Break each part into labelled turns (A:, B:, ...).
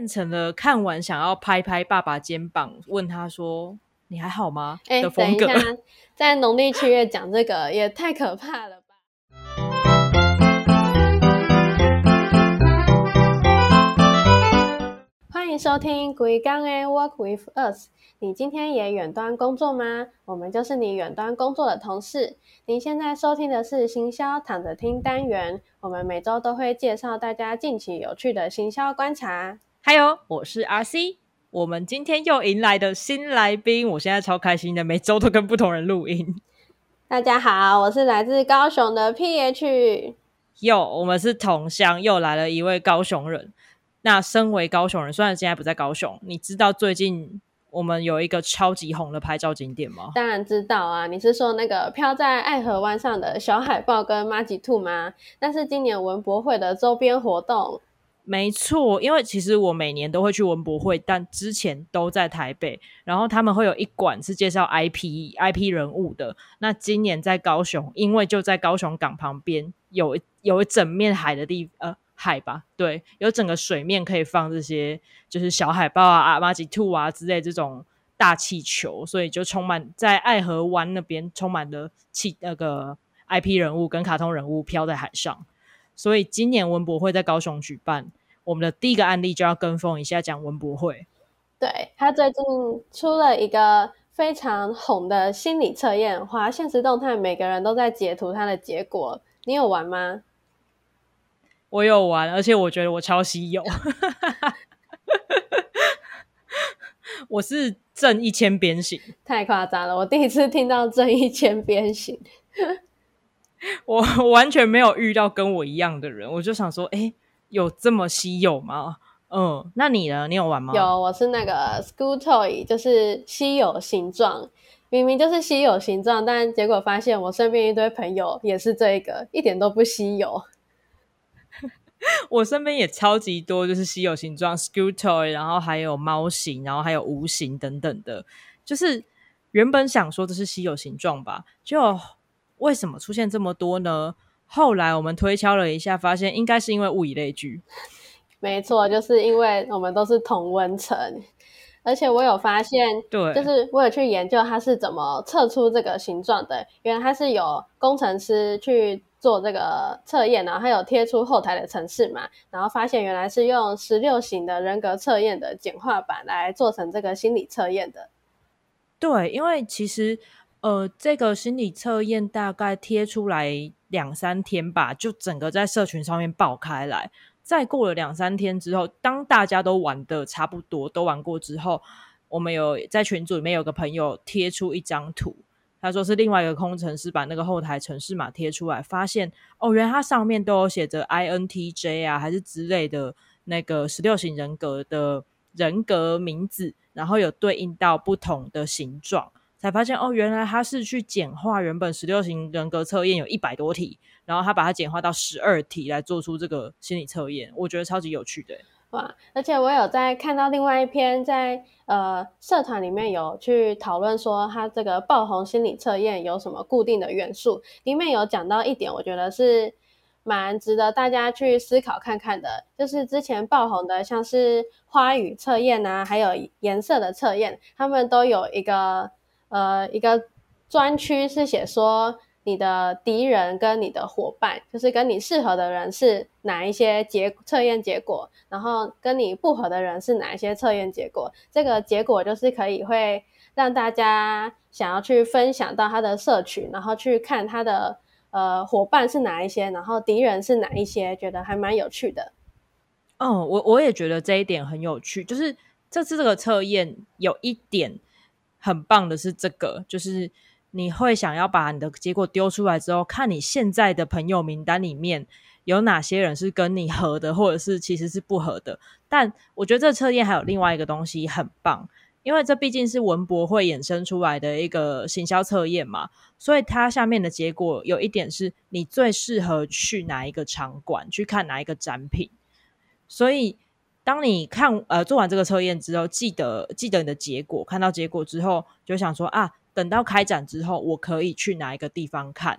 A: 变成了看完想要拍拍爸爸肩膀，问他说：“你还好吗？”
B: 哎，
A: 的风格。
B: 在农历七月讲这个也太可怕了吧！欢迎收听《鬼刚 A Work with Us》。你今天也远端工作吗？我们就是你远端工作的同事。您现在收听的是行销躺着听单元，我们每周都会介绍大家近期有趣的行销观察。
A: 还有，我是 RC，我们今天又迎来的新来宾，我现在超开心的，每周都跟不同人录音。
B: 大家好，我是来自高雄的 PH。
A: 又，我们是同乡，又来了一位高雄人。那身为高雄人，虽然现在不在高雄，你知道最近我们有一个超级红的拍照景点吗？
B: 当然知道啊！你是说那个飘在爱河湾上的小海豹跟马吉兔吗？但是今年文博会的周边活动。
A: 没错，因为其实我每年都会去文博会，但之前都在台北。然后他们会有一馆是介绍 IP IP 人物的。那今年在高雄，因为就在高雄港旁边，有有一整面海的地呃。海吧，对，有整个水面可以放这些，就是小海豹啊、阿玛吉兔啊之类这种大气球，所以就充满在爱河湾那边充满了气那个 IP 人物跟卡通人物飘在海上。所以今年文博会在高雄举办，我们的第一个案例就要跟风一下讲文博会。
B: 对他最近出了一个非常红的心理测验，华现实动态每个人都在截图他的结果，你有玩吗？
A: 我有玩，而且我觉得我超稀有。我是正一千边形，
B: 太夸张了！我第一次听到正一千边形，
A: 我完全没有遇到跟我一样的人。我就想说，哎，有这么稀有吗？嗯，那你呢？你有玩吗？
B: 有，我是那个 School Toy，就是稀有形状，明明就是稀有形状，但结果发现我身边一堆朋友也是这个，一点都不稀有。
A: 我身边也超级多，就是稀有形状 School toy，然后还有猫形，然后还有无形等等的。就是原本想说这是稀有形状吧，就为什么出现这么多呢？后来我们推敲了一下，发现应该是因为物以类聚。
B: 没错，就是因为我们都是同温层，而且我有发现，
A: 对，
B: 就是我有去研究它是怎么测出这个形状的。原来它是有工程师去。做这个测验，然后还有贴出后台的程式嘛，然后发现原来是用十六型的人格测验的简化版来做成这个心理测验的。
A: 对，因为其实呃，这个心理测验大概贴出来两三天吧，就整个在社群上面爆开来。再过了两三天之后，当大家都玩的差不多，都玩过之后，我们有在群组里面有个朋友贴出一张图。他说是另外一个工程师把那个后台城市码贴出来，发现哦，原来它上面都有写着 INTJ 啊，还是之类的那个十六型人格的人格名字，然后有对应到不同的形状，才发现哦，原来他是去简化原本十六型人格测验有一百多题，然后他把它简化到十二题来做出这个心理测验，我觉得超级有趣的。
B: 哇！而且我有在看到另外一篇，在呃社团里面有去讨论说，它这个爆红心理测验有什么固定的元素？里面有讲到一点，我觉得是蛮值得大家去思考看看的，就是之前爆红的，像是花语测验啊，还有颜色的测验，他们都有一个呃一个专区是写说。你的敌人跟你的伙伴，就是跟你适合的人是哪一些结测验结果，然后跟你不合的人是哪一些测验结果。这个结果就是可以会让大家想要去分享到他的社群，然后去看他的呃伙伴是哪一些，然后敌人是哪一些，觉得还蛮有趣的。
A: 嗯，我我也觉得这一点很有趣，就是这次这个测验有一点很棒的是这个，就是。你会想要把你的结果丢出来之后，看你现在的朋友名单里面有哪些人是跟你合的，或者是其实是不合的。但我觉得这测验还有另外一个东西很棒，因为这毕竟是文博会衍生出来的一个行销测验嘛，所以它下面的结果有一点是你最适合去哪一个场馆去看哪一个展品。所以当你看呃做完这个测验之后，记得记得你的结果，看到结果之后就想说啊。等到开展之后，我可以去哪一个地方看？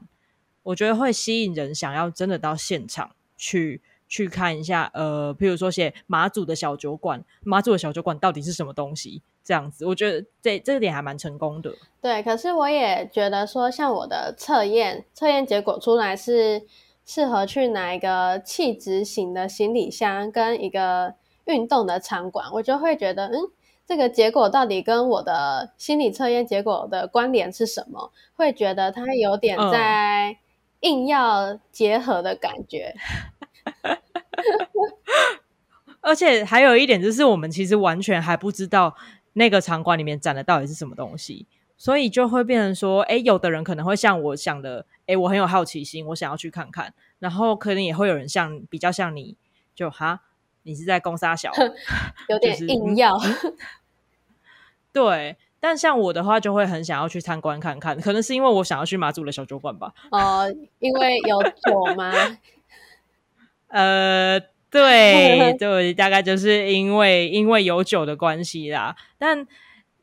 A: 我觉得会吸引人想要真的到现场去去看一下，呃，譬如说写马祖的小酒馆，马祖的小酒馆到底是什么东西？这样子，我觉得这这个点还蛮成功的。
B: 对，可是我也觉得说，像我的测验，测验结果出来是适合去拿一个气质型的行李箱跟一个运动的场馆，我就会觉得，嗯，这个结果到底跟我的心理测验结果的关联是什么？会觉得它有点在硬要结合的感觉。
A: 而且还有一点就是，我们其实完全还不知道。那个场馆里面展的到底是什么东西？所以就会变成说，哎，有的人可能会像我想的，哎，我很有好奇心，我想要去看看。然后可能也会有人像比较像你，就哈，你是在攻杀小，
B: 有点硬要。
A: 对，但像我的话，就会很想要去参观看看。可能是因为我想要去马祖的小酒馆吧。
B: 哦，因为有酒吗？
A: 呃。对 对，大概就是因为因为有酒的关系啦。但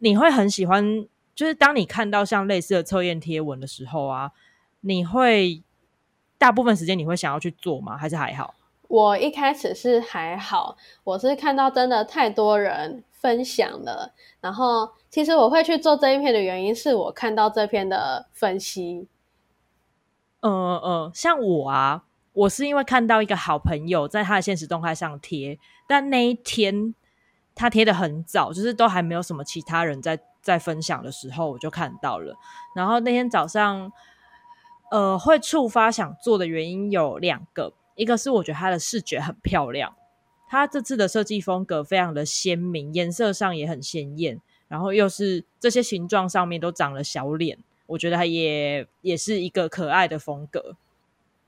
A: 你会很喜欢，就是当你看到像类似的测验贴文的时候啊，你会大部分时间你会想要去做吗？还是还好？
B: 我一开始是还好，我是看到真的太多人分享了，然后其实我会去做这一篇的原因是我看到这篇的分析。
A: 嗯嗯，像我啊。我是因为看到一个好朋友在他的现实动态上贴，但那一天他贴的很早，就是都还没有什么其他人在在分享的时候，我就看到了。然后那天早上，呃，会触发想做的原因有两个，一个是我觉得他的视觉很漂亮，他这次的设计风格非常的鲜明，颜色上也很鲜艳，然后又是这些形状上面都长了小脸，我觉得他也也是一个可爱的风格。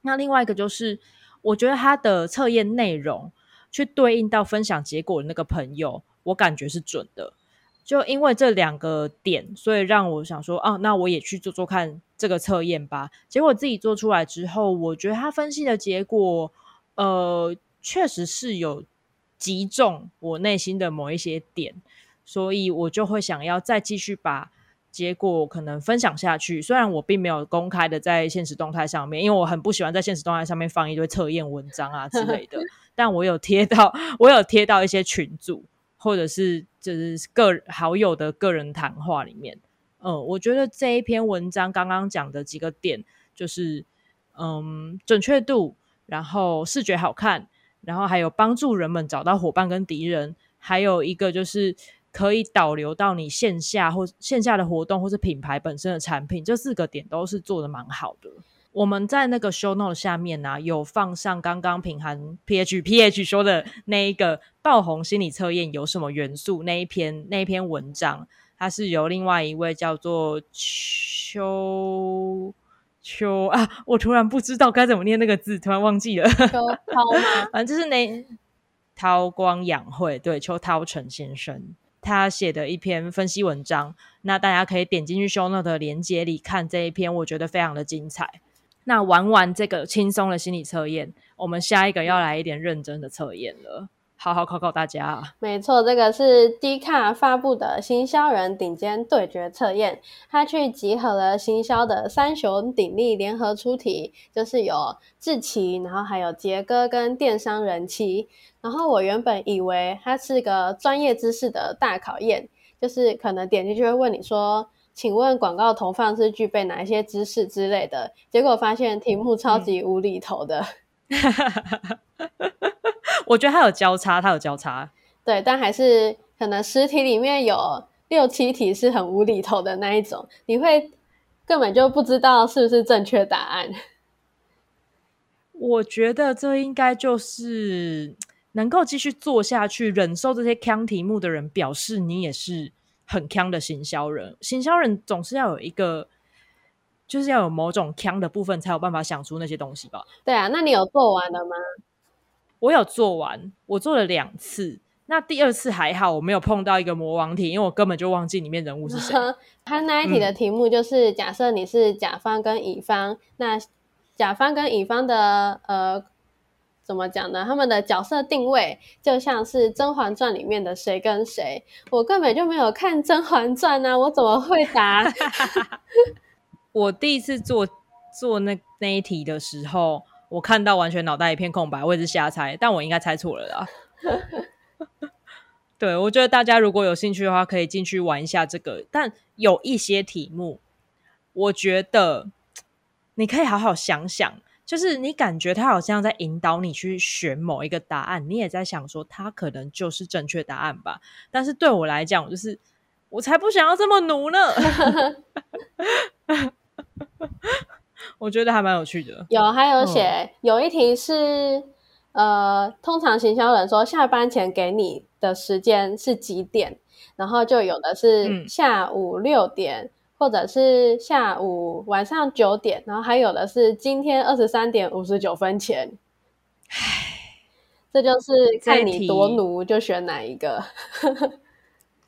A: 那另外一个就是，我觉得他的测验内容去对应到分享结果的那个朋友，我感觉是准的。就因为这两个点，所以让我想说，啊，那我也去做做看这个测验吧。结果自己做出来之后，我觉得他分析的结果，呃，确实是有击中我内心的某一些点，所以我就会想要再继续把。结果可能分享下去，虽然我并没有公开的在现实动态上面，因为我很不喜欢在现实动态上面放一堆测验文章啊之类的。但我有贴到，我有贴到一些群组，或者是就是个好友的个人谈话里面。嗯，我觉得这一篇文章刚刚讲的几个点，就是嗯准确度，然后视觉好看，然后还有帮助人们找到伙伴跟敌人，还有一个就是。可以导流到你线下或线下的活动，或是品牌本身的产品，这四个点都是做的蛮好的。我们在那个 show note 下面呢，有放上刚刚平涵 ph ph 说的那一个爆红心理测验有什么元素那一篇那一篇文章，它是由另外一位叫做邱邱啊，我突然不知道该怎么念那个字，突然忘记了。
B: 邱涛吗？
A: 反正就是那韬光养晦，对，邱涛成先生。他写的一篇分析文章，那大家可以点进去 show note 的连接里看这一篇，我觉得非常的精彩。那玩完这个轻松的心理测验，我们下一个要来一点认真的测验了。好好考考大家。
B: 没错，这个是 D 卡发布的行销人顶尖对决测验，他去集合了行销的三雄鼎立联合出题，就是有志奇，然后还有杰哥跟电商人气。然后我原本以为它是个专业知识的大考验，就是可能点进去会问你说，请问广告投放是具备哪一些知识之类的，结果发现题目超级无厘头的。
A: 我觉得它有交叉，它有交叉，
B: 对，但还是可能十题里面有六七题是很无厘头的那一种，你会根本就不知道是不是正确答案。
A: 我觉得这应该就是能够继续做下去、忍受这些坑题目的人，表示你也是很坑的行销人。行销人总是要有一个，就是要有某种坑的部分，才有办法想出那些东西吧？
B: 对啊，那你有做完了吗？
A: 我有做完，我做了两次。那第二次还好，我没有碰到一个魔王题，因为我根本就忘记里面人物是谁。
B: 他那一题的题目就是：假设你是甲方跟乙方，那甲方跟乙方的呃，怎么讲呢？他们的角色定位就像是《甄嬛传》里面的谁跟谁。我根本就没有看《甄嬛传》啊，我怎么会答？
A: 我第一次做做那那一题的时候。我看到完全脑袋一片空白，我也是瞎猜，但我应该猜错了啦。对，我觉得大家如果有兴趣的话，可以进去玩一下这个。但有一些题目，我觉得你可以好好想想，就是你感觉他好像在引导你去选某一个答案，你也在想说他可能就是正确答案吧。但是对我来讲，就是我才不想要这么努呢。我觉得还蛮有趣的。
B: 有，还有写有一题是。呃，通常行销人说下班前给你的时间是几点？然后就有的是下午六点，或者是下午晚上九点，然后还有的是今天二十三点五十九分前。唉，这就是看你多奴就选哪一个。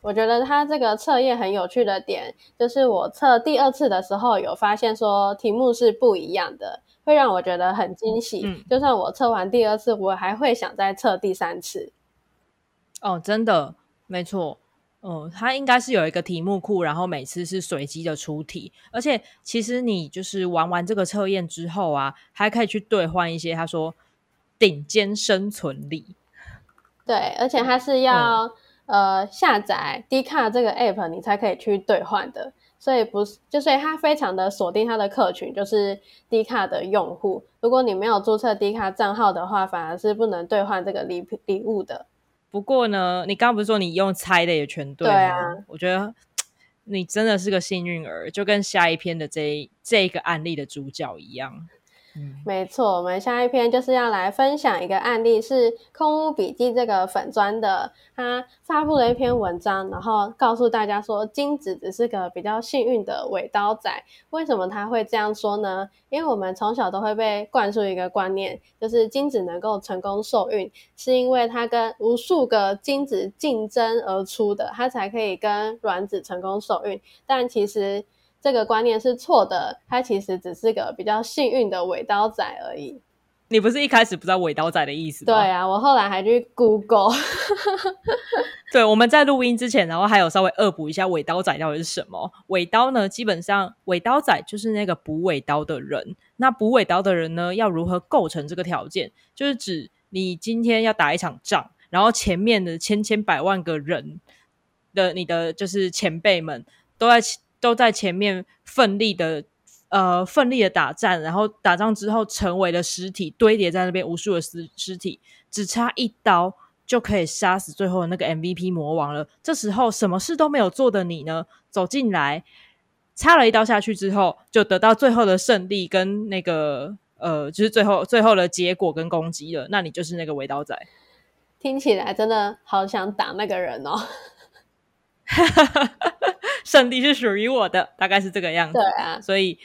B: 我觉得他这个测验很有趣的点，就是我测第二次的时候有发现说题目是不一样的。会让我觉得很惊喜，就算我测完第二次，我还会想再测第三次。
A: 哦，真的没错，嗯，它应该是有一个题目库，然后每次是随机的出题，而且其实你就是玩完这个测验之后啊，还可以去兑换一些他说顶尖生存力。
B: 对，而且它是要呃下载 D 卡这个 app，你才可以去兑换的。所以不是，就所以他非常的锁定它的客群，就是 d 卡的用户。如果你没有注册 d 卡账号的话，反而是不能兑换这个礼礼物的。
A: 不过呢，你刚刚不是说你用猜的也全对
B: 吗？
A: 我觉得你真的是个幸运儿，就跟下一篇的这这个案例的主角一样。
B: 没错，我们下一篇就是要来分享一个案例，是空屋笔记这个粉砖的，他发布了一篇文章，然后告诉大家说，金子只是个比较幸运的尾刀仔。为什么他会这样说呢？因为我们从小都会被灌输一个观念，就是金子能够成功受孕，是因为它跟无数个精子竞争而出的，它才可以跟卵子成功受孕。但其实。这个观念是错的，他其实只是个比较幸运的尾刀仔而已。
A: 你不是一开始不知道尾刀仔的意思？
B: 对啊，我后来还去 Google。
A: 对，我们在录音之前，然后还有稍微恶补一下尾刀仔到底是什么。尾刀呢，基本上尾刀仔就是那个补尾刀的人。那补尾刀的人呢，要如何构成这个条件？就是指你今天要打一场仗，然后前面的千千百万个人的你的就是前辈们都在。都在前面奋力的，呃，奋力的打战，然后打仗之后成为了尸体，堆叠在那边无数的尸尸体，只差一刀就可以杀死最后的那个 MVP 魔王了。这时候什么事都没有做的你呢，走进来，插了一刀下去之后，就得到最后的胜利跟那个呃，就是最后最后的结果跟攻击了。那你就是那个围刀仔，
B: 听起来真的好想打那个人哦。
A: 胜利是属于我的，大概是这个样子。
B: 对啊，
A: 所以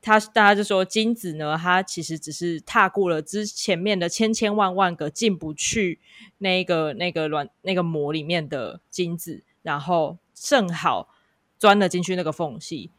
A: 他大家就说金子呢，他其实只是踏过了之前面的千千万万个进不去那个那个卵那个膜里面的金子，然后正好钻了进去那个缝隙，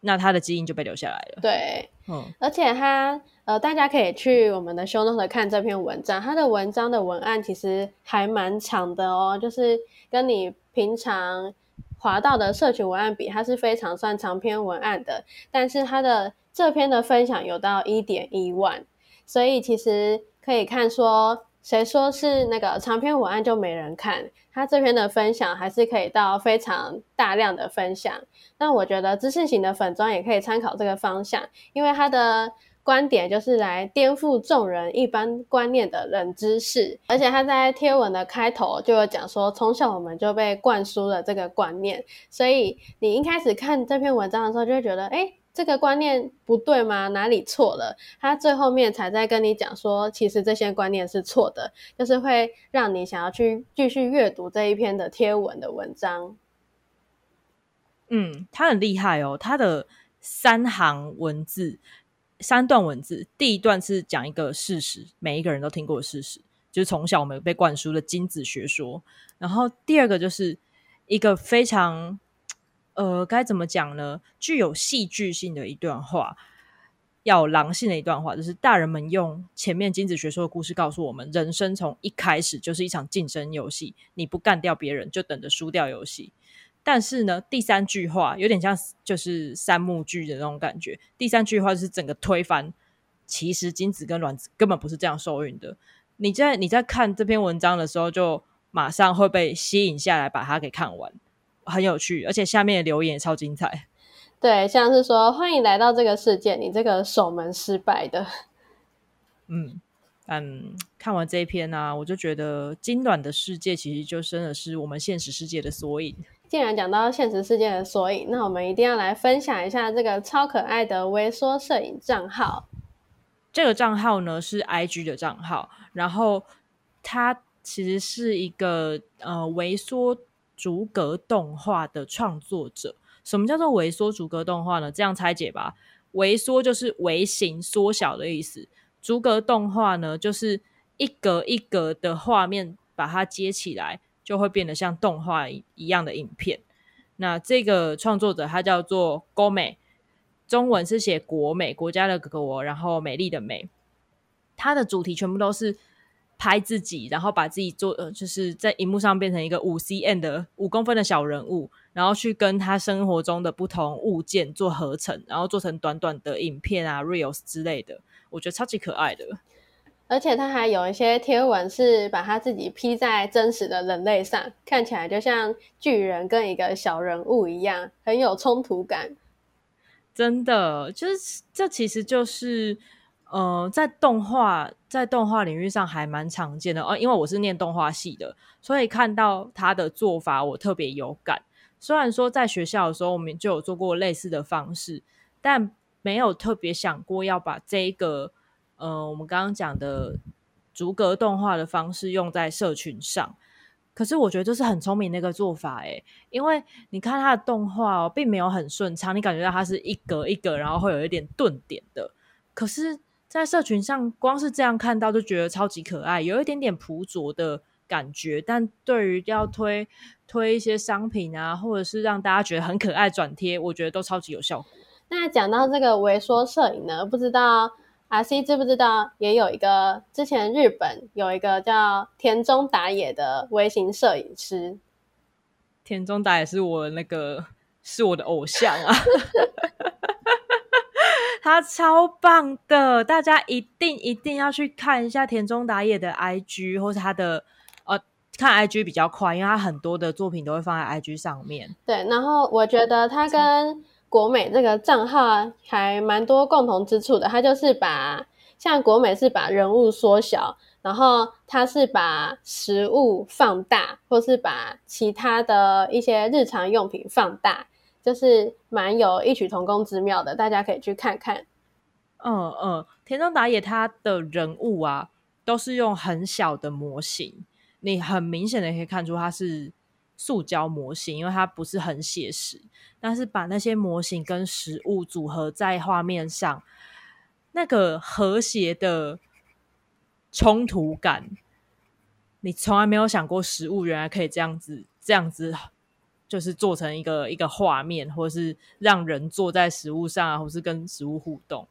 A: 那他的基因就被留下来了。
B: 对，嗯，而且他呃，大家可以去我们的 show note 看这篇文章，他的文章的文案其实还蛮长的哦，就是跟你平常。华道的社群文案比，它是非常算长篇文案的，但是它的这篇的分享有到一点一万，所以其实可以看说，谁说是那个长篇文案就没人看？他这篇的分享还是可以到非常大量的分享。那我觉得知识型的粉妆也可以参考这个方向，因为它的。观点就是来颠覆众人一般观念的冷知识，而且他在贴文的开头就有讲说，从小我们就被灌输了这个观念，所以你一开始看这篇文章的时候，就会觉得，哎，这个观念不对吗？哪里错了？他最后面才在跟你讲说，其实这些观念是错的，就是会让你想要去继续阅读这一篇的贴文的文章。
A: 嗯，他很厉害哦，他的三行文字。三段文字，第一段是讲一个事实，每一个人都听过的事实，就是从小我们被灌输的精子学说。然后第二个就是一个非常，呃，该怎么讲呢？具有戏剧性的一段话，要狼性的一段话，就是大人们用前面精子学说的故事告诉我们，人生从一开始就是一场竞争游戏，你不干掉别人，就等着输掉游戏。但是呢，第三句话有点像就是三幕剧的那种感觉。第三句话是整个推翻其实精子跟卵子根本不是这样受孕的。你在你在看这篇文章的时候，就马上会被吸引下来，把它给看完，很有趣，而且下面的留言也超精彩。
B: 对，像是说欢迎来到这个世界，你这个守门失败的。
A: 嗯 嗯，看完这一篇呢，我就觉得精卵的世界其实就真的是我们现实世界的缩影。
B: 既然讲到现实世界的缩影，那我们一定要来分享一下这个超可爱的微缩摄影账号。
A: 这个账号呢是 IG 的账号，然后它其实是一个呃微缩逐格动画的创作者。什么叫做微缩逐格动画呢？这样拆解吧，微缩就是微型缩小的意思，逐格动画呢就是一格一格的画面把它接起来。就会变得像动画一样的影片。那这个创作者他叫做郭美，中文是写国美，国家的国，然后美丽的美。他的主题全部都是拍自己，然后把自己做呃，就是在荧幕上变成一个五 cm 的五公分的小人物，然后去跟他生活中的不同物件做合成，然后做成短短的影片啊，reels 之类的。我觉得超级可爱的。
B: 而且他还有一些贴文是把他自己 P 在真实的人类上，看起来就像巨人跟一个小人物一样，很有冲突感。
A: 真的，就是这其实就是呃，在动画在动画领域上还蛮常见的哦。因为我是念动画系的，所以看到他的做法我特别有感。虽然说在学校的时候我们就有做过类似的方式，但没有特别想过要把这个。呃，我们刚刚讲的逐格动画的方式用在社群上，可是我觉得这是很聪明的一个做法诶，因为你看它的动画哦，并没有很顺畅，你感觉到它是一格一格，然后会有一点顿点的。可是，在社群上，光是这样看到就觉得超级可爱，有一点点朴拙的感觉。但对于要推推一些商品啊，或者是让大家觉得很可爱转贴，我觉得都超级有效果。
B: 那讲到这个微缩摄影呢，不知道。阿 C 知不知道？也有一个之前日本有一个叫田中打野的微型摄影师。
A: 田中打野是我那个 是我的偶像啊，他超棒的，大家一定一定要去看一下田中打野的 IG 或是他的呃，看 IG 比较快，因为他很多的作品都会放在 IG 上面。
B: 对，然后我觉得他跟。国美这个账号还蛮多共同之处的，它就是把像国美是把人物缩小，然后它是把食物放大，或是把其他的一些日常用品放大，就是蛮有异曲同工之妙的，大家可以去看看。
A: 嗯嗯，田中打野他的人物啊，都是用很小的模型，你很明显的可以看出他是。塑胶模型，因为它不是很写实，但是把那些模型跟实物组合在画面上，那个和谐的冲突感，你从来没有想过实物原来可以这样子，这样子就是做成一个一个画面，或是让人坐在食物上，或是跟食物互动，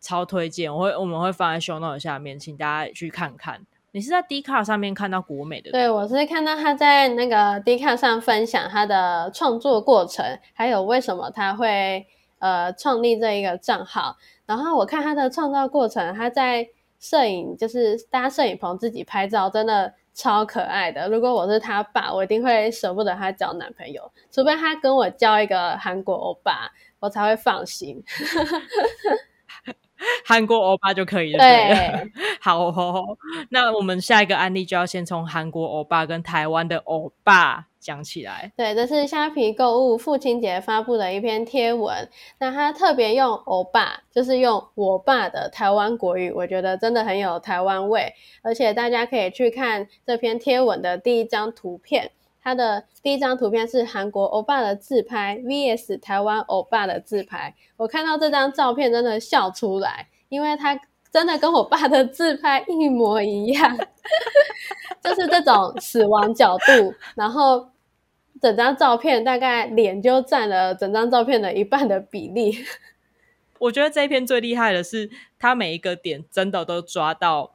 A: 超推荐！我会我们会放在 show note 下面，请大家去看看。你是在 d 卡上面看到国美的？
B: 对，我是看到他在那个 d 卡上分享他的创作过程，还有为什么他会呃创立这一个账号。然后我看他的创造过程，他在摄影就是搭摄影棚自己拍照，真的超可爱的。如果我是他爸，我一定会舍不得他交男朋友，除非他跟我交一个韩国欧巴，我才会放心。
A: 韩国欧巴就可以了。对，好，那我们下一个案例就要先从韩国欧巴跟台湾的欧巴讲起来。
B: 对，这是虾皮购物父亲节发布的一篇贴文。那他特别用欧巴，就是用我爸的台湾国语，我觉得真的很有台湾味。而且大家可以去看这篇贴文的第一张图片。他的第一张图片是韩国欧巴的自拍 vs 台湾欧巴的自拍，我看到这张照片真的笑出来，因为他真的跟我爸的自拍一模一样，就是这种死亡角度，然后整张照片大概脸就占了整张照片的一半的比例。
A: 我觉得这一篇最厉害的是，他每一个点真的都抓到。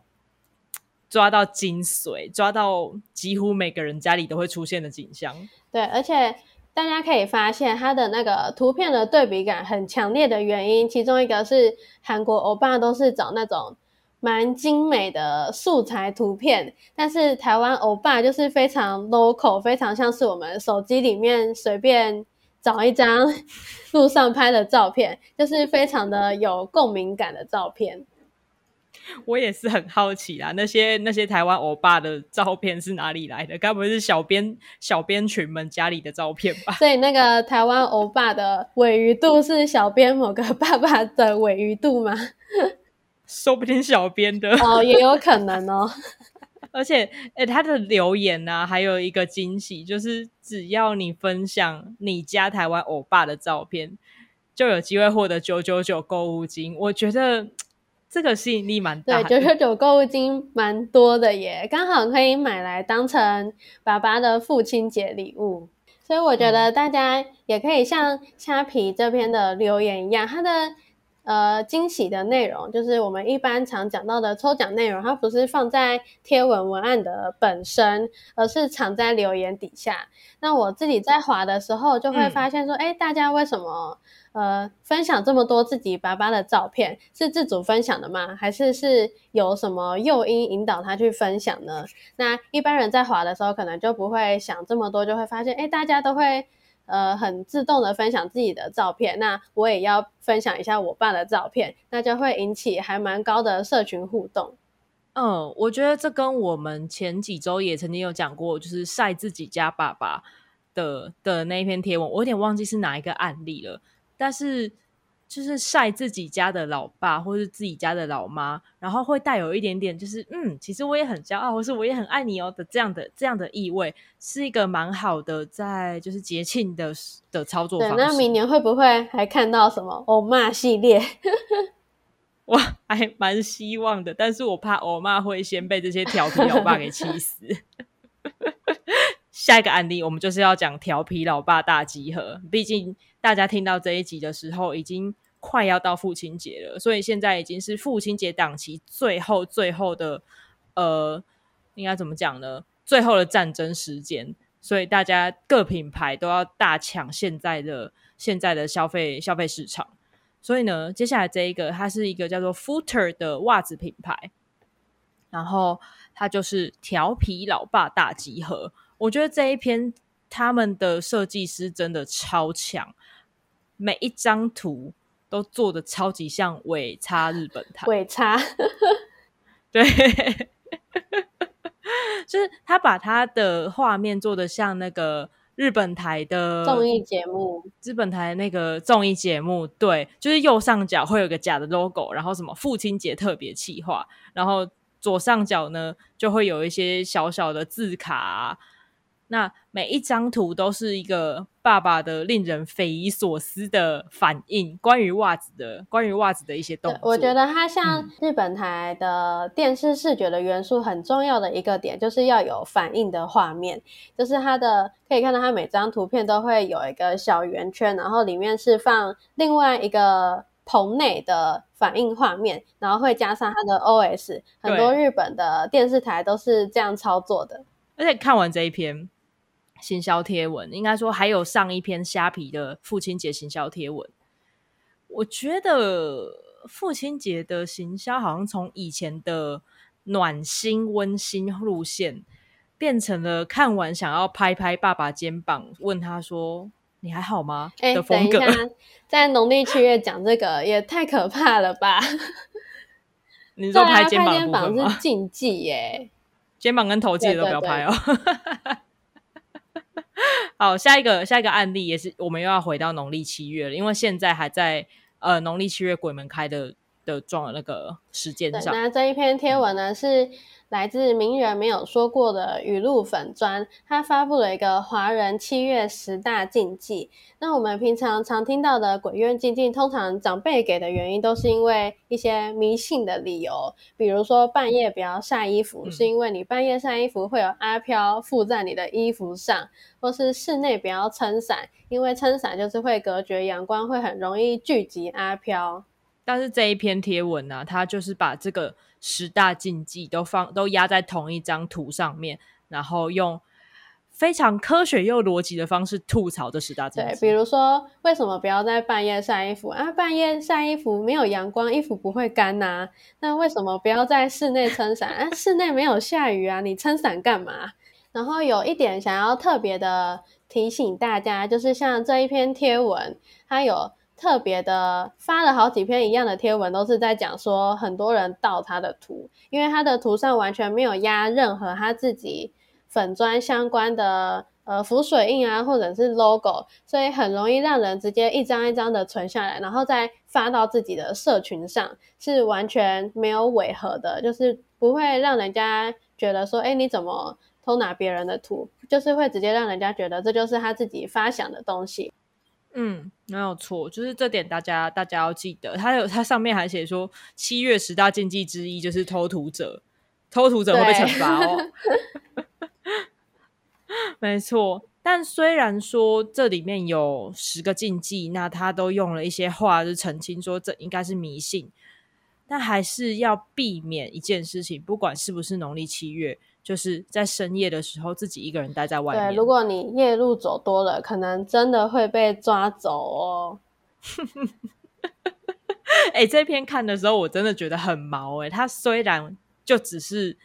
A: 抓到精髓，抓到几乎每个人家里都会出现的景象。
B: 对，而且大家可以发现它的那个图片的对比感很强烈的原因，其中一个是韩国欧巴都是找那种蛮精美的素材图片，但是台湾欧巴就是非常 local，非常像是我们手机里面随便找一张路上拍的照片，就是非常的有共鸣感的照片。
A: 我也是很好奇啦，那些那些台湾欧巴的照片是哪里来的？该不会是小编小编群们家里的照片吧？
B: 所以那个台湾欧巴的尾鱼度是小编某个爸爸的尾鱼度吗？
A: 说不定小编的
B: 哦，也有可能哦。
A: 而且，哎，他的留言呢，还有一个惊喜，就是只要你分享你家台湾欧巴的照片，就有机会获得九九九购物金。我觉得。这个吸引力蛮大，
B: 对，九九九购物金蛮多的耶，刚好可以买来当成爸爸的父亲节礼物。所以我觉得大家也可以像虾皮这边的留言一样，它的呃惊喜的内容，就是我们一般常讲到的抽奖内容，它不是放在贴文文案的本身，而是藏在留言底下。那我自己在滑的时候，就会发现说，哎，大家为什么？呃，分享这么多自己爸爸的照片，是自主分享的吗？还是是有什么诱因引导他去分享呢？那一般人在滑的时候，可能就不会想这么多，就会发现，哎，大家都会呃很自动的分享自己的照片，那我也要分享一下我爸的照片，那就会引起还蛮高的社群互动。
A: 嗯，我觉得这跟我们前几周也曾经有讲过，就是晒自己家爸爸的的那一篇贴文，我有点忘记是哪一个案例了。但是，就是晒自己家的老爸或是自己家的老妈，然后会带有一点点，就是嗯，其实我也很骄傲，或是我也很爱你哦的这样的这样的意味，是一个蛮好的在就是节庆的的操作方式。
B: 那明年会不会还看到什么欧骂系列？
A: 我还蛮希望的，但是我怕欧妈会先被这些调皮欧巴给气死。下一个案例，我们就是要讲调皮老爸大集合，毕竟。大家听到这一集的时候，已经快要到父亲节了，所以现在已经是父亲节档期最后最后的呃，应该怎么讲呢？最后的战争时间，所以大家各品牌都要大抢现在的现在的消费消费市场。所以呢，接下来这一个，它是一个叫做 Footer 的袜子品牌，然后它就是调皮老爸大集合。我觉得这一篇他们的设计师真的超强。每一张图都做的超级像尾插日本台，
B: 尾插，
A: 对，就是他把他的画面做的像那个日本台的
B: 综艺节目，
A: 日本台那个综艺节目，对，就是右上角会有个假的 logo，然后什么父亲节特别企划，然后左上角呢就会有一些小小的字卡。那每一张图都是一个爸爸的令人匪夷所思的反应，关于袜子的，关于袜子的一些动作。
B: 我觉得它像日本台的电视视觉的元素很重要的一个点，就是要有反应的画面。就是它的可以看到，它每张图片都会有一个小圆圈，然后里面是放另外一个棚内的反应画面，然后会加上它的 OS。很多日本的电视台都是这样操作的。
A: 而且看完这一篇。行销贴文，应该说还有上一篇虾皮的父亲节行销贴文。我觉得父亲节的行销好像从以前的暖心温馨路线，变成了看完想要拍拍爸爸肩膀，问他说：“你还好吗？”哎的风格。
B: 在农历七月讲这个也太可怕了吧？
A: 你说
B: 拍
A: 肩
B: 膀是禁忌耶，
A: 肩膀跟头记得都不要拍哦。好，下一个下一个案例也是，我们又要回到农历七月了，因为现在还在呃农历七月鬼门开的的状那个时间上。
B: 那这一篇贴文呢是。来自名人没有说过的语录粉砖，他发布了一个华人七月十大禁忌。那我们平常常听到的鬼月禁忌，通常长辈给的原因都是因为一些迷信的理由，比如说半夜不要晒衣服，是因为你半夜晒衣服会有阿飘附在你的衣服上；或是室内不要撑伞，因为撑伞就是会隔绝阳光，会很容易聚集阿飘。
A: 但是这一篇贴文呢，它就是把这个。十大禁忌都放都压在同一张图上面，然后用非常科学又逻辑的方式吐槽这十大禁
B: 对，
A: 忌。
B: 比如说为什么不要在半夜晒衣服啊？半夜晒衣服没有阳光，衣服不会干呐、那为什么不要在室内撑伞啊？室内没有下雨啊，你撑伞干嘛？然后有一点想要特别的提醒大家，就是像这一篇贴文，它有特别的发了好几篇一样的贴文，都是在讲说很多人盗他的图，因为他的图上完全没有压任何他自己粉砖相关的呃浮水印啊，或者是 logo，所以很容易让人直接一张一张的存下来，然后再发到自己的社群上，是完全没有违和的，就是不会让人家觉得说，哎，你怎么偷拿别人的图？就是会直接让人家觉得这就是他自己发想的东西。
A: 嗯，没有错，就是这点大家大家要记得。它有它上面还写说，七月十大禁忌之一就是偷图者，偷图者会被
B: 对
A: 惩罚哦。没错，但虽然说这里面有十个禁忌，那他都用了一些话就澄清说这应该是迷信，但还是要避免一件事情，不管是不是农历七月，就是在深夜的时候自己一个人待在外面。
B: 对，如果你夜路走多了，可能真的会被抓走哦。
A: 哎、这篇看的时候，我真的觉得很毛哎、它虽然就只是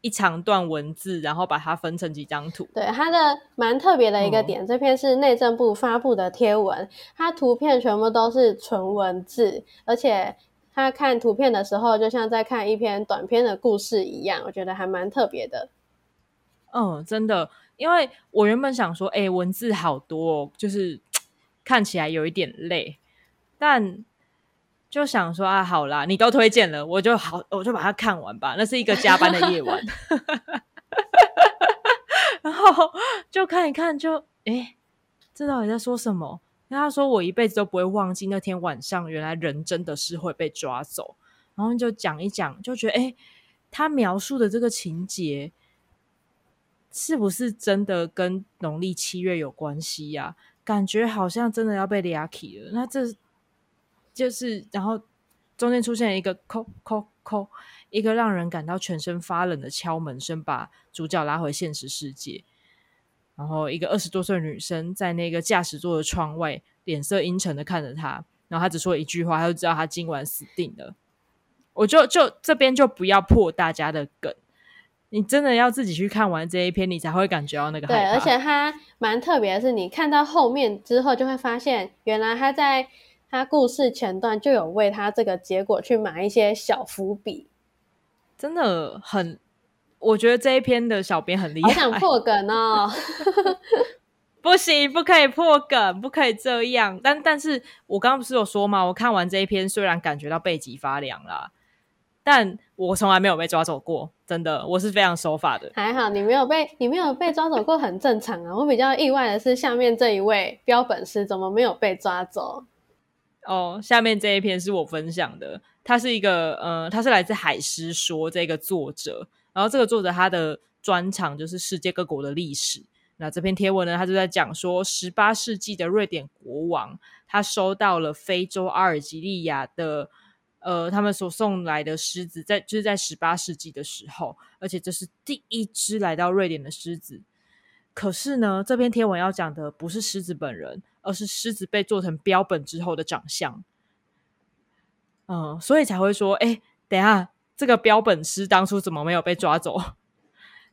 A: 一长段文字，然后把它分成几张图，
B: 对，它的蛮特别的一个
A: 哦
B: 点，这篇是内政部发布的贴文，它图片全部都是纯文字，而且他看图片的时候，就像在看一篇短篇的故事一样，我觉得还蛮特别的。
A: 嗯，真的，因为我原本想说，哎、文字好多、哦，就是看起来有一点累，但就想说啊，好啦，你都推荐了，我就好，我就把它看完吧。那是一个加班的夜晚，然后就看一看就，哎，这到底在说什么？那他说我一辈子都不会忘记那天晚上，原来人真的是会被抓走。然后就讲一讲，就觉得，哎，他描述的这个情节。是不是真的跟农历七月有关系呀、感觉好像真的要被 l u k 了。那这就是，然后中间出现一个扣扣扣，一个让人感到全身发冷的敲门声，把主角拉回现实世界。然后一个二十多岁的女生在那个驾驶座的窗外，脸色阴沉的看着他，然后他只说一句话，他就知道他今晚死定了。我就就这边就不要破大家的梗。你真的要自己去看完这一篇，你才会感觉到那个
B: 对。而且它蛮特别的是，你看到后面之后，就会发现原来他在他故事前段就有为他这个结果去埋一些小伏笔，
A: 真的很，我觉得这一篇的小编很厉
B: 好
A: 害。
B: 想破梗哦。
A: 不行，不可以破梗，不可以这样。但但是我刚刚不是有说嘛，我看完这一篇，虽然感觉到背脊发凉啦，但我从来没有被抓走过，真的，我是非常守法的。
B: 还好你没有被你没有被抓走过，很正常啊。我比较意外的是，下面这一位标本师怎么没有被抓走？
A: 哦，下面这一篇是我分享的，他是一个呃，他是来自海狮说这个作者，然后这个作者他的专长就是世界各国的历史。那这篇贴文呢，他就在讲说，十八世纪的瑞典国王，他收到了非洲阿尔及利亚的呃，他们所送来的狮子，在就是在十八世纪的时候，而且这是第一只来到瑞典的狮子。可是呢，这篇贴文要讲的不是狮子本人，而是狮子被做成标本之后的长相。嗯，所以才会说，哎，等下，这个标本师当初怎么没有被抓走？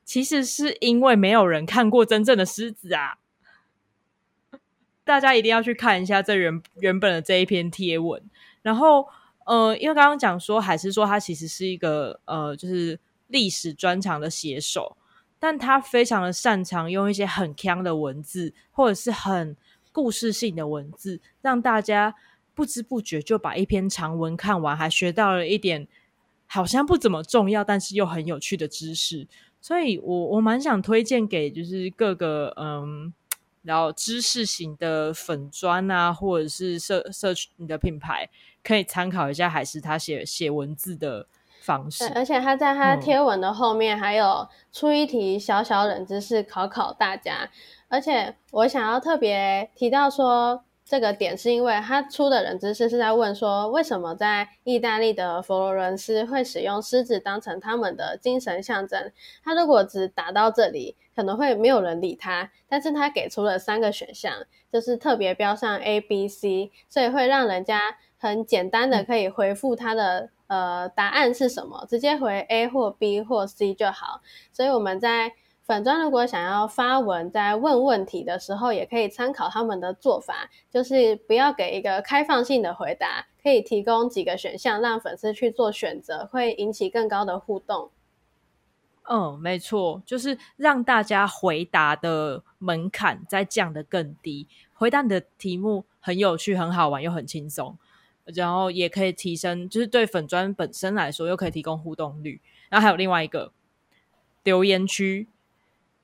A: 其实是因为没有人看过真正的狮子啊！大家一定要去看一下这原原本的这一篇贴文。然后，呃，因为刚刚讲说，还是说他其实是一个呃，就是历史专长的写手，但他非常的擅长用一些很强的文字，或者是很故事性的文字，让大家不知不觉就把一篇长文看完，还学到了一点好像不怎么重要，但是又很有趣的知识。所以我我蛮想推荐给就是各个嗯，然后知识型的粉砖啊，或者是社社区你的品牌，可以参考一下海狮他写写文字的方式，。
B: 而且他在他
A: 嗯
B: 贴文的后面还有出一题小小冷知识考考大家。而且我想要特别提到说，这个点，是因为他出的人知识是在问说，为什么在意大利的佛罗伦斯会使用狮子当成他们的精神象征？他如果只打到这里，可能会没有人理他。但是他给出了三个选项，就是特别标上 A、B、C，所以会让人家很简单的可以回复他的呃答案是什么，直接回 A 或 B 或 C 就好。所以我们在。粉砖如果想要发文，在问问题的时候，也可以参考他们的做法，就是不要给一个开放性的回答，可以提供几个选项，让粉丝去做选择，会引起更高的互动。
A: 嗯，没错，就是让大家回答的门槛再降得更低，回答你的题目很有趣、很好玩又很轻松，然后也可以提升，就是对粉砖本身来说，又可以提供互动率。然后还有另外一个留言区。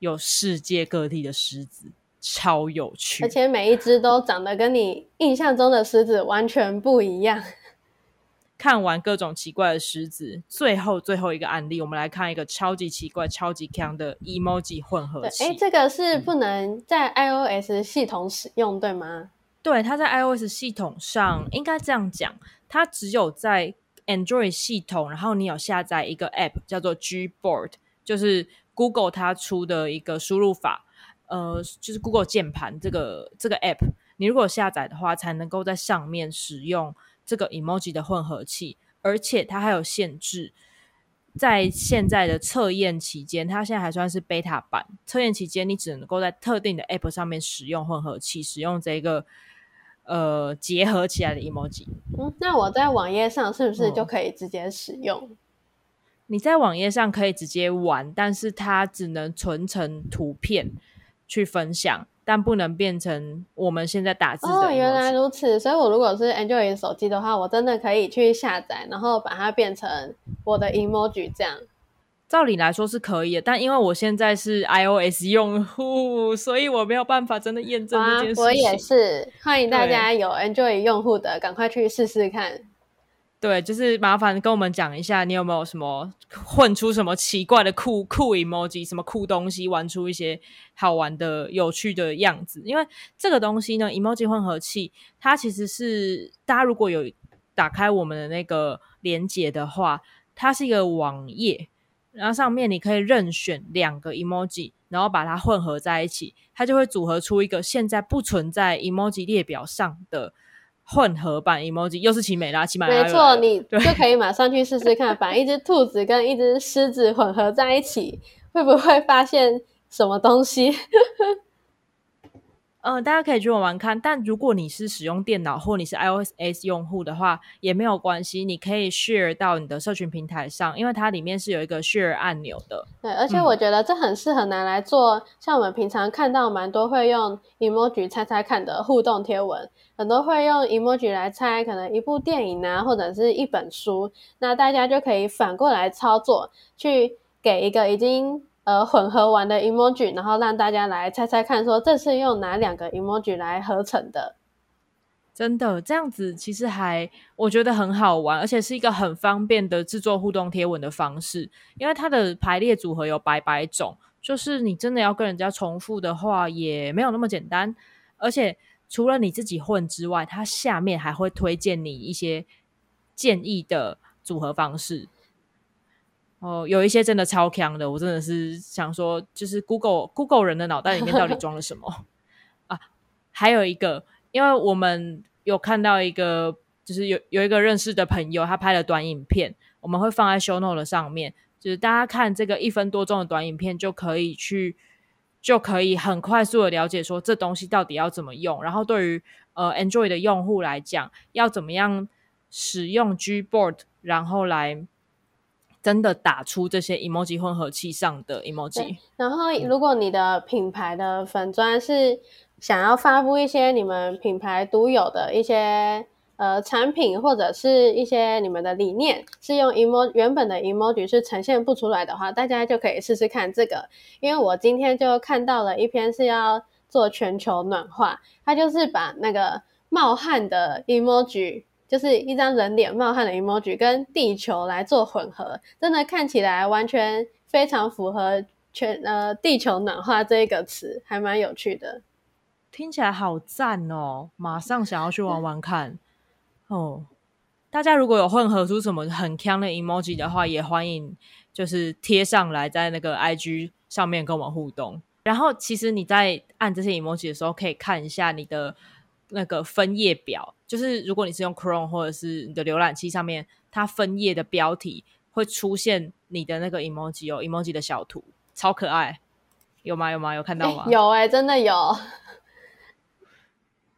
A: 有世界各地的狮子，超有趣，
B: 而且每一只都长得跟你印象中的狮子完全不一样。
A: 看完各种奇怪的狮子，最后最后一个案例，我们来看一个超级奇怪、超级强的 emoji 混合器。
B: 哎，这个是不能在 iOS 系统使用，对吗？
A: 对，它在 iOS 系统上应该这样讲，它只有在 Android 系统，然后你有下载一个 App 叫做 Gboard，就是。Google 它出的一个输入法，呃，就是 Google 键盘这个这个 App，你如果下载的话，才能够在上面使用这个 emoji 的混合器，而且它还有限制，在现在的测验期间，它现在还算是 beta 版，测验期间你只能够在特定的 App 上面使用混合器，使用这个呃结合起来的 emoji。
B: 嗯，那我在网页上是不是就可以直接使用？
A: 你在网页上可以直接玩，但是它只能存成图片去分享，但不能变成我们现在打字的。
B: 哦，原来如此。所以我如果是 Android 手机的话，我真的可以去下载，然后把它变成我的 emoji 这样。
A: 照理来说是可以的，但因为我现在是 iOS 用户，所以我没有办法真的验证这件事情。
B: 我也是，欢迎大家有 Android 用户的，赶快去试试看。
A: 对，就是麻烦跟我们讲一下，你有没有什么混出什么奇怪的酷酷 emoji，什么酷东西，玩出一些好玩的、有趣的样子。因为这个东西呢，emoji 混合器，它其实是大家如果有打开我们的那个连接的话，它是一个网页，然后上面你可以任选两个 emoji，然后把它混合在一起，它就会组合出一个现在不存在 emoji 列表上的。混合版 emoji 又是奇美拉，奇美拉
B: 没错，你就可以马上去试试看，把一只兔子跟一只狮子混合在一起，会不会发现什么东西？
A: 嗯，大家可以去玩玩看。但如果你是使用电脑或你是 iOS 用户的话，也没有关系，你可以 share 到你的社群平台上，因为它里面是有一个 share 按钮的。
B: 对，而且我觉得这很适合拿来做，像我们平常看到蛮多会用 emoji 猜猜看的互动贴文，很多会用 emoji 来猜可能一部电影啊，或者是一本书，那大家就可以反过来操作，去给一个已经。呃，混合完的 emoji，然后让大家来猜猜看，说这是用哪两个 emoji 来合成的？
A: 真的这样子，其实还我觉得很好玩，而且是一个很方便的制作互动贴文的方式。因为它的排列组合有百百种，就是你真的要跟人家重复的话，也没有那么简单。而且除了你自己混之外，它下面还会推荐你一些建议的组合方式。哦，有一些真的超强的，我真的是想说，就是 Google Google 人的脑袋里面到底装了什么啊？还有一个，因为我们有看到一个，就是有有一个认识的朋友，他拍了短影片，我们会放在 Show Note 上面，就是大家看这个一分多钟的短影片，就可以去就可以很快速的了解说这东西到底要怎么用。然后对于呃 Android 的用户来讲，要怎么样使用 Gboard，然后来。真的打出这些 emoji 混合器上的 emoji。
B: 然后，如果你的品牌的粉砖是想要发布一些你们品牌独有的一些呃产品，或者是一些你们的理念，是用 emoji 原本的 emoji 是呈现不出来的话，大家就可以试试看这个。因为我今天就看到了一篇是要做全球暖化，它就是把那个冒汗的 emoji。就是一张人脸冒汗的 emoji 跟地球来做混合，真的看起来完全非常符合全呃地球暖化这一个词，还蛮有趣的。
A: 听起来好赞哦！马上想要去玩玩看哦。大家如果有混合出什么很强的 emoji 的话，也欢迎就是贴上来在那个 IG 上面跟我们互动。然后，其实你在按这些 emoji 的时候，可以看一下你的那个分页表。就是如果你是用 Chrome 或者是你的浏览器上面，它分页的标题会出现你的那个 emoji 哦 emoji 的小图，超可爱。有吗？有吗？有看到吗？
B: 有哎，真的有，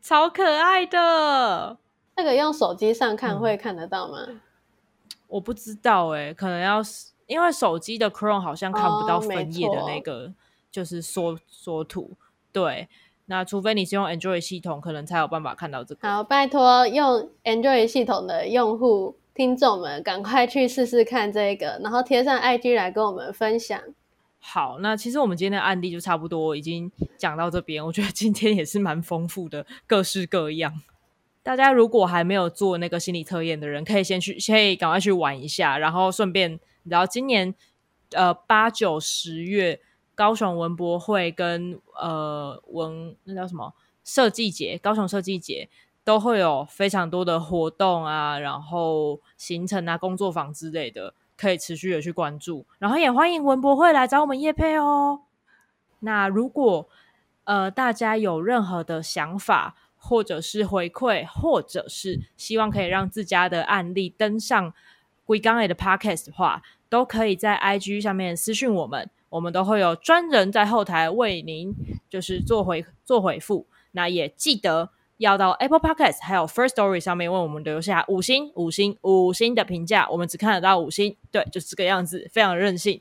A: 超可爱的。
B: 那个用手机上看会看得到吗？
A: 我不知道哎，可能要是因为手机的 Chrome 好像看不到分页的那个，就是缩缩图。对，那除非你是用 Android 系统，可能才有办法看到这个。
B: 好，拜托用 Android 系统的用户听众们，赶快去试试看这个，然后贴上 IG 来跟我们分享。
A: 好，那其实我们今天的案例就差不多已经讲到这边。我觉得今天也是蛮丰富的，各式各样。大家如果还没有做那个心理测验的人，可以先去，可以赶快去玩一下，然后顺便，然后今年呃八九十月，高雄文博会跟呃文那叫什么设计节，高雄设计节都会有非常多的活动啊，然后行程啊、工作坊之类的。可以持续的去关注，然后也欢迎文博会来找我们叶配哦。那如果呃大家有任何的想法，或者是回馈，或者是希望可以让自家的案例登上龟缸 A 的 Podcast 的话，都可以在 IG 上面私讯我们，我们都会有专人在后台为您就是做回做回复。那也记得。要到 Apple Podcast 还有 First Story 上面为我们留下五星、五星、五星的评价，我们只看得到五星，对，就是这个样子，非常任性。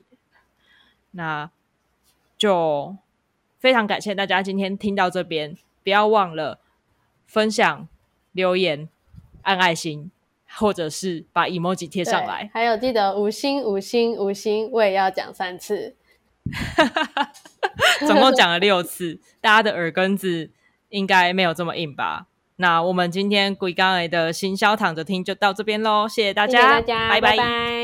A: 那就非常感谢大家今天听到这边，不要忘了分享、留言、按爱心，或者是把 emoji 贴上来，
B: 还有记得五星、五星、五星，我也要讲三次，
A: 总共讲了六次，大家的耳根子。应该没有这么硬吧？那我们今天鬼刚来的行销躺着听就到这边喽，谢谢大家，
B: 拜拜。